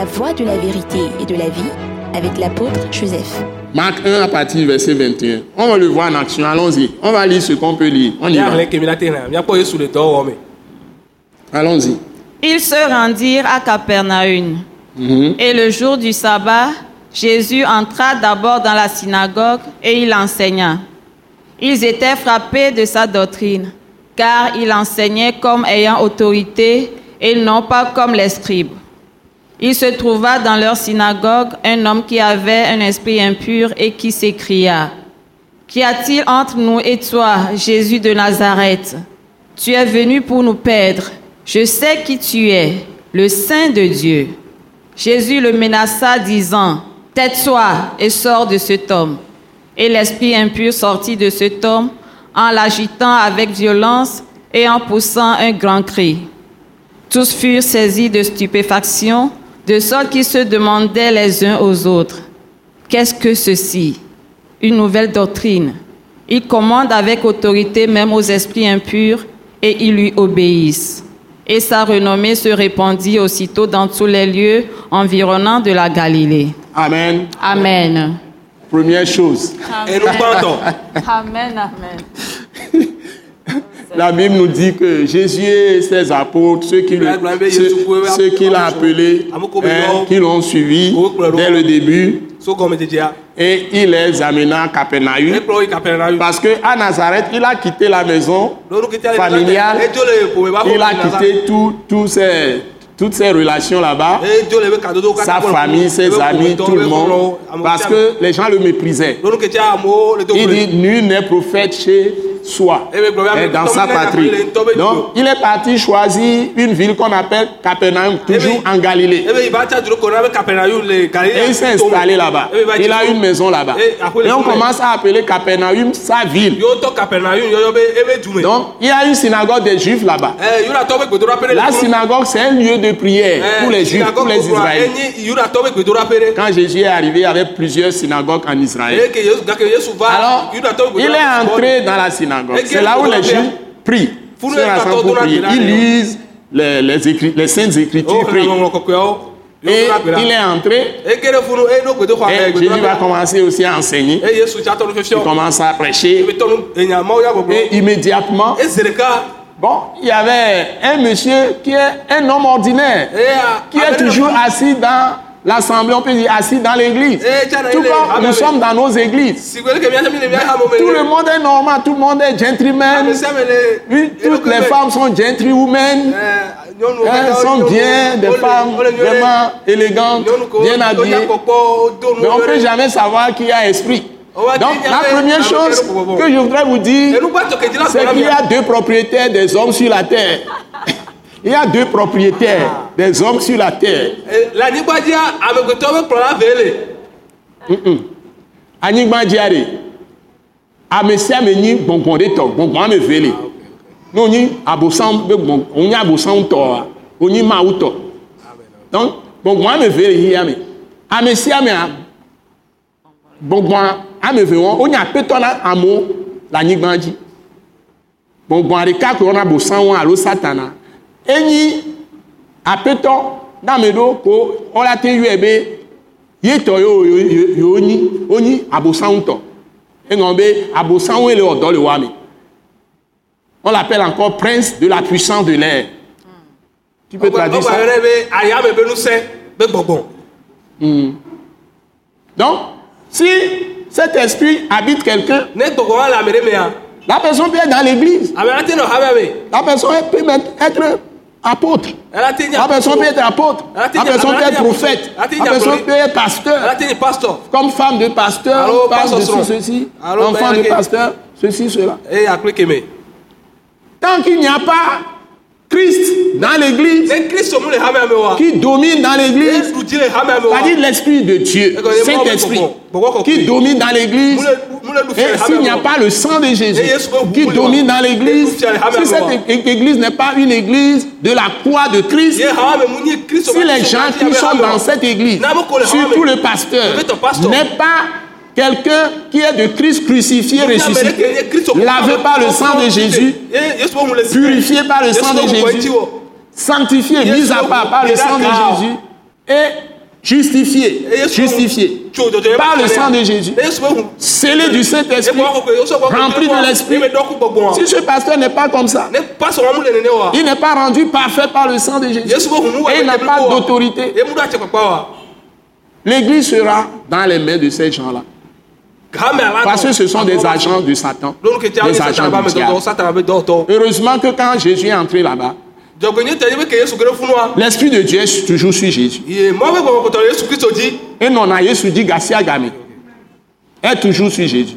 La voie de la vérité et de la vie avec l'apôtre Joseph. Marc 1 à partir du verset 21. On va le voir en action. Allons-y. On va lire ce qu'on peut lire. On y va. Allons-y. Ils se rendirent à Capernaum. Mhm. Et le jour du sabbat, Jésus entra d'abord dans la synagogue et il enseigna. Ils étaient frappés de sa doctrine, car il enseignait comme ayant autorité et non pas comme les scribes. Il se trouva dans leur synagogue un homme qui avait un esprit impur et qui s'écria, Qu'y a-t-il entre nous et toi, Jésus de Nazareth? Tu es venu pour nous perdre. Je sais qui tu es, le Saint de Dieu. Jésus le menaça, disant, Tais-toi et sors de cet homme. Et l'esprit impur sortit de cet homme en l'agitant avec violence et en poussant un grand cri. Tous furent saisis de stupéfaction, de sorte qu'ils se demandaient les uns aux autres, Qu'est-ce que ceci? Une nouvelle doctrine. Il commande avec autorité même aux esprits impurs et ils lui obéissent. Et sa renommée se répandit aussitôt dans tous les lieux environnants de la Galilée. Amen. Amen. Première chose. Amen, amen. La Bible nous dit que Jésus et ses apôtres, ceux qui, l'ont appelé, hein, qui l'ont suivi dès le début, et il les amena à Capernaum. Parce qu'à Nazareth, il a quitté la maison familiale, il a quitté tout- ses- toutes ses relations là-bas, sa famille, ses amis, tout le monde, parce que les gens le méprisaient. Il dit, nul n'est prophète chez soi, mais dans sa patrie. Donc, il est parti choisir une ville qu'on appelle Capernaum, toujours en Galilée. Et il s'est installé là-bas. Il a une maison là-bas. Et on commence à appeler Capernaum sa ville. Donc, il y a une synagogue des Juifs là-bas. La synagogue, c'est un lieu de prière pour les Juifs, pour les Israélites. Quand Jésus est arrivé, il y avait plusieurs synagogues en Israël. Alors, il est entré dans la synagogue. C'est là où les Juifs prient. Ils lisent les, les, écrit- les saintes écritures, prient. Et il est entré. Et Jésus va commencer aussi à enseigner. Il commence à prêcher. Et immédiatement, bon, il y avait un monsieur qui est un homme ordinaire, qui est toujours assis dans l'assemblée, on peut dire assis dans l'église. Tout comme nous sommes dans nos églises. Tout le monde est normal, tout le monde est gentleman. Oui, Toutes les femmes sont gentlewomen. Elles sont bien, des femmes vraiment élégantes, bien habillées. Mais on ne peut jamais savoir qui a esprit. Donc, la première chose que je voudrais vous dire, c'est qu'il y a deux propriétaires des hommes sur la terre. Il y a deux propriétaires des hommes sur la terre. Anyigba diare. Ame sia ame nyi gbɔngbɔn de tɔ, gbɔngbɔn ame ve le. Ne wonyi abosam be gbɔn, wonyi abosam tɔa, wonyi mawu tɔ. Donc, gbɔngbɔn ame ve le yi ame. Ame sia amea, gbɔngbɔn ame ve wɔn, wonye aƒetɔ na amewo le anyigba dzi. Gbɔngbɔn ɖeka ko wɔna abosam alo satana. Enyi aƒetɔ na ame ɖewo ko wola te yɔe be yetɔ yewo yewo nyi wonyi abosam tɔ eŋlɔ be abosamwoe le ɔdɔ le wa me on l'appelle encore prince de la puissance de l'air. Tu peux traduire ça? donc si cet esprit habite quelqu'un la personne peut être dans l'église. La personne peut même être apôtre. La personne peut être apôtre. la personne peut être prophète. La personne peut être pasteur. Comme femme de pasteur, femme de pasteur ceci, enfant de pasteur, ceci, cela. Tant qu'il n'y a pas Christ dans l'église, qui domine dans l'église, c'est-à-dire l'esprit de Dieu, Saint-Esprit, qui domine dans l'église, et s'il n'y a pas le sang de Jésus qui domine dans l'église, si cette église n'est pas une église de la croix de Christ, si les gens qui sont dans cette église, surtout le pasteur, n'est pas quelqu'un qui est de Christ crucifié, ressuscité, lavé par le sang de Jésus, purifié par le sang de Jésus, sanctifié, mis à part par le sang de Jésus, est justifié, justifié par le sang de Jésus, scellé du Saint-Esprit, rempli de l'Esprit. Si ce pasteur n'est pas comme ça, il n'est pas rendu parfait par le sang de Jésus. Et il n'a pas d'autorité. L'Église sera dans les mains de ces gens-là. Parce que ce sont des agents de Satan, des agents du diable. Heureusement que quand Jésus est entré là-bas, L'Esprit de Dieu est toujours sur Jésus. Et non, Jésus dit Garcia Game. Est toujours sur Jésus.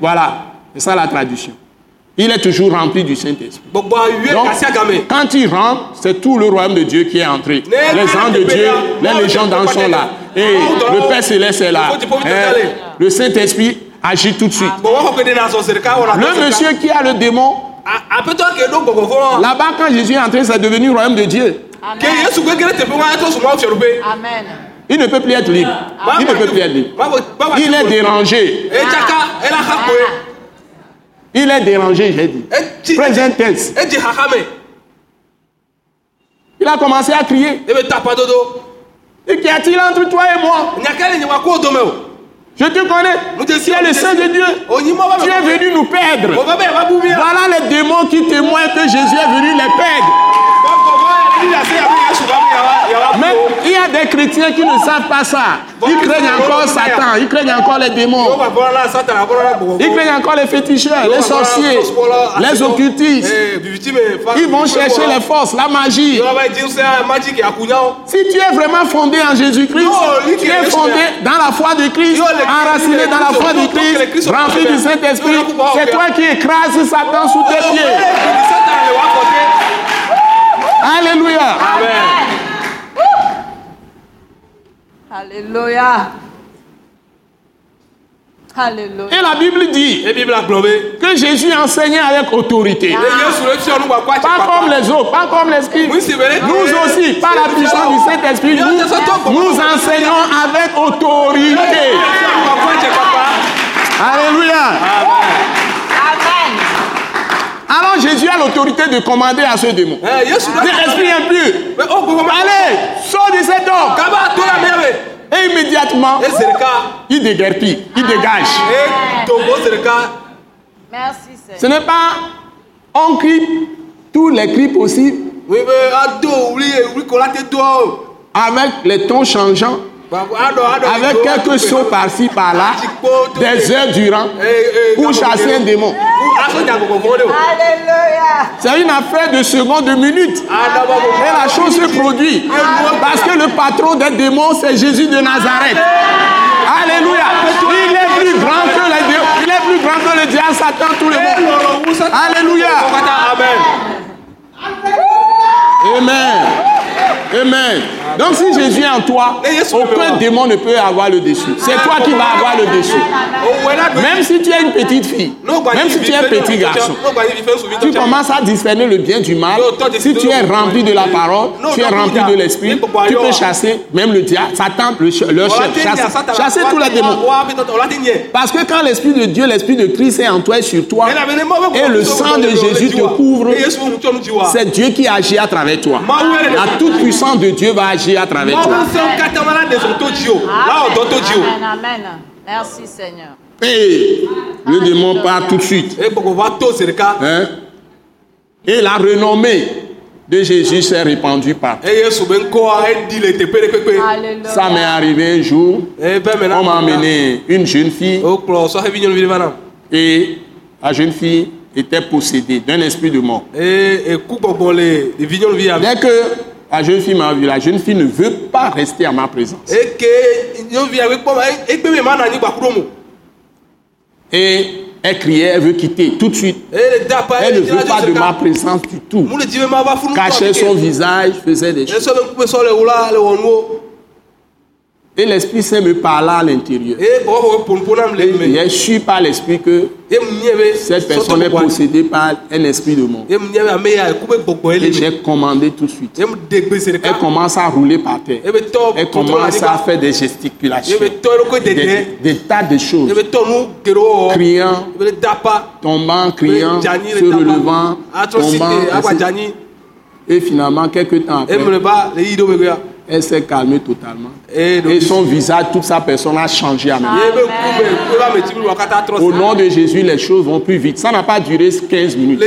Voilà, c'est ça la traduction. Il est toujours rempli du Saint-Esprit. quand il rentre, c'est tout le royaume de Dieu qui est entré. Les anges de Dieu, les légendes sont là. Et le Père Céleste est là. Le Saint-Esprit agit tout de suite. Le monsieur qui a le démon, Là-bas, quand Jésus est entré, c'est devenu le royaume de Dieu. Amen. Il ne peut plus être libre. Il ne peut plus être libre. Il est dérangé. Il est dérangé, j'ai dit. Présent tense. Il a commencé à crier. Et qu'y a-t-il entre toi et moi? Je te connais. Tu es le Saint de Dieu. Tu es venu nous perdre. Voilà les démons qui témoignent que Jésus est venu les perdre. Mais il y a des chrétiens qui ne savent pas ça. Ils craignent encore Satan, ils craignent encore les démons. Ils craignent encore les féticheurs, les sorciers, les occultistes. Ils vont chercher les forces, la magie. Si tu es vraiment fondé en Jésus-Christ, tu es fondé dans la foi de Christ, enraciné dans la foi de Christ, rempli du Saint-Esprit, c'est toi qui écrases Satan sous tes pieds. Alléluia. Amen. Alléluia. Alléluia. Et la Bible dit que Jésus enseignait avec autorité. Pas comme les autres, pas comme l'Esprit. Nous aussi, par la puissance du Saint-Esprit, nous, nous enseignons avec autorité. Alléluia. Amen. Alors Jésus a l'autorité de commander à ce démon. Eh, L'esprit impur. Oh, Allez, sors de cet homme. Et immédiatement, il déguerpit, il dégage. Merci, Ce n'est pas on crie tous les cris possibles. Avec les tons changeants. Avec quelques sauts par-ci, par-là, des heures durant, pour chasser un démon. C'est une affaire de secondes, de minutes. Et la chose se produit. Parce que le patron des démons, c'est Jésus de Nazareth. Alléluia. Il est plus grand que les démons. Il est plus grand que le diable, Satan, tout le monde. Alléluia. Amen. Amen. Donc si Jésus est en toi, aucun démon ne peut avoir le dessus. C'est toi qui vas avoir le dessus. Même si tu es une petite fille, même si tu es un petit garçon, tu commences à discerner le bien du mal. Si tu es rempli de la parole, tu es rempli de l'esprit, tu peux chasser même le diable, Satan, le, le chef, chasser, tous les démons. Parce que quand l'esprit de Dieu, l'esprit de Christ est en toi et sur toi, et le sang de Jésus te couvre, c'est Dieu qui agit à travers toi. La toute puissance de Dieu va agir à travers toi. Amen. Merci Seigneur. Et le démon part tout de suite. Hein? Et la renommée de Jésus s'est répandue partout. Ça m'est arrivé un jour. On m'a amené une jeune fille. Et la jeune fille était possédée d'un esprit de mort. Dès que la jeune fille m'a vu, la jeune fille ne veut pas rester à ma présence. Et elle criait, elle veut quitter tout de suite. Elle ne veut pas de ma présence du tout. Cachait son visage, faisait des choses. Et l'Esprit Saint me parla à l'intérieur. Et je suis par l'Esprit que cette personne est possédée par un esprit de mort. Et j'ai commandé tout de suite. Elle commence à rouler par terre. Elle commence à faire des gesticulations. Des, tas de choses. Criant, tombant, criant, se relevant, tombant. Et finalement, quelques temps après, elle s'est calmée totalement. Et son visage, toute sa personne a changé à même. Au nom de Jésus, les choses vont plus vite. Ça n'a pas duré 15 minutes.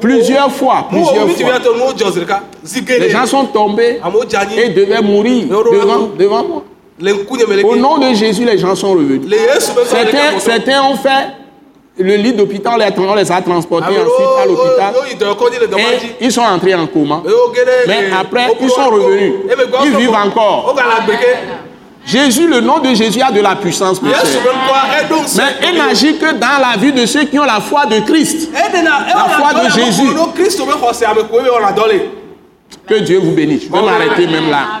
Plusieurs fois, plusieurs fois. Les gens sont tombés et devaient mourir devant, devant moi. Au nom de Jésus, les gens sont revenus. Certains, certains ont fait le lit d'hôpital, on les a transportés ensuite à l'hôpital. Ils sont entrés en coma. Mais après, ils sont revenus. Ils vivent encore. Jésus, le nom de Jésus a de la puissance. Mais imagine que dans la vie de ceux qui ont la foi de Christ, la foi de Jésus, que Dieu vous bénisse. Je vais m'arrêter même là.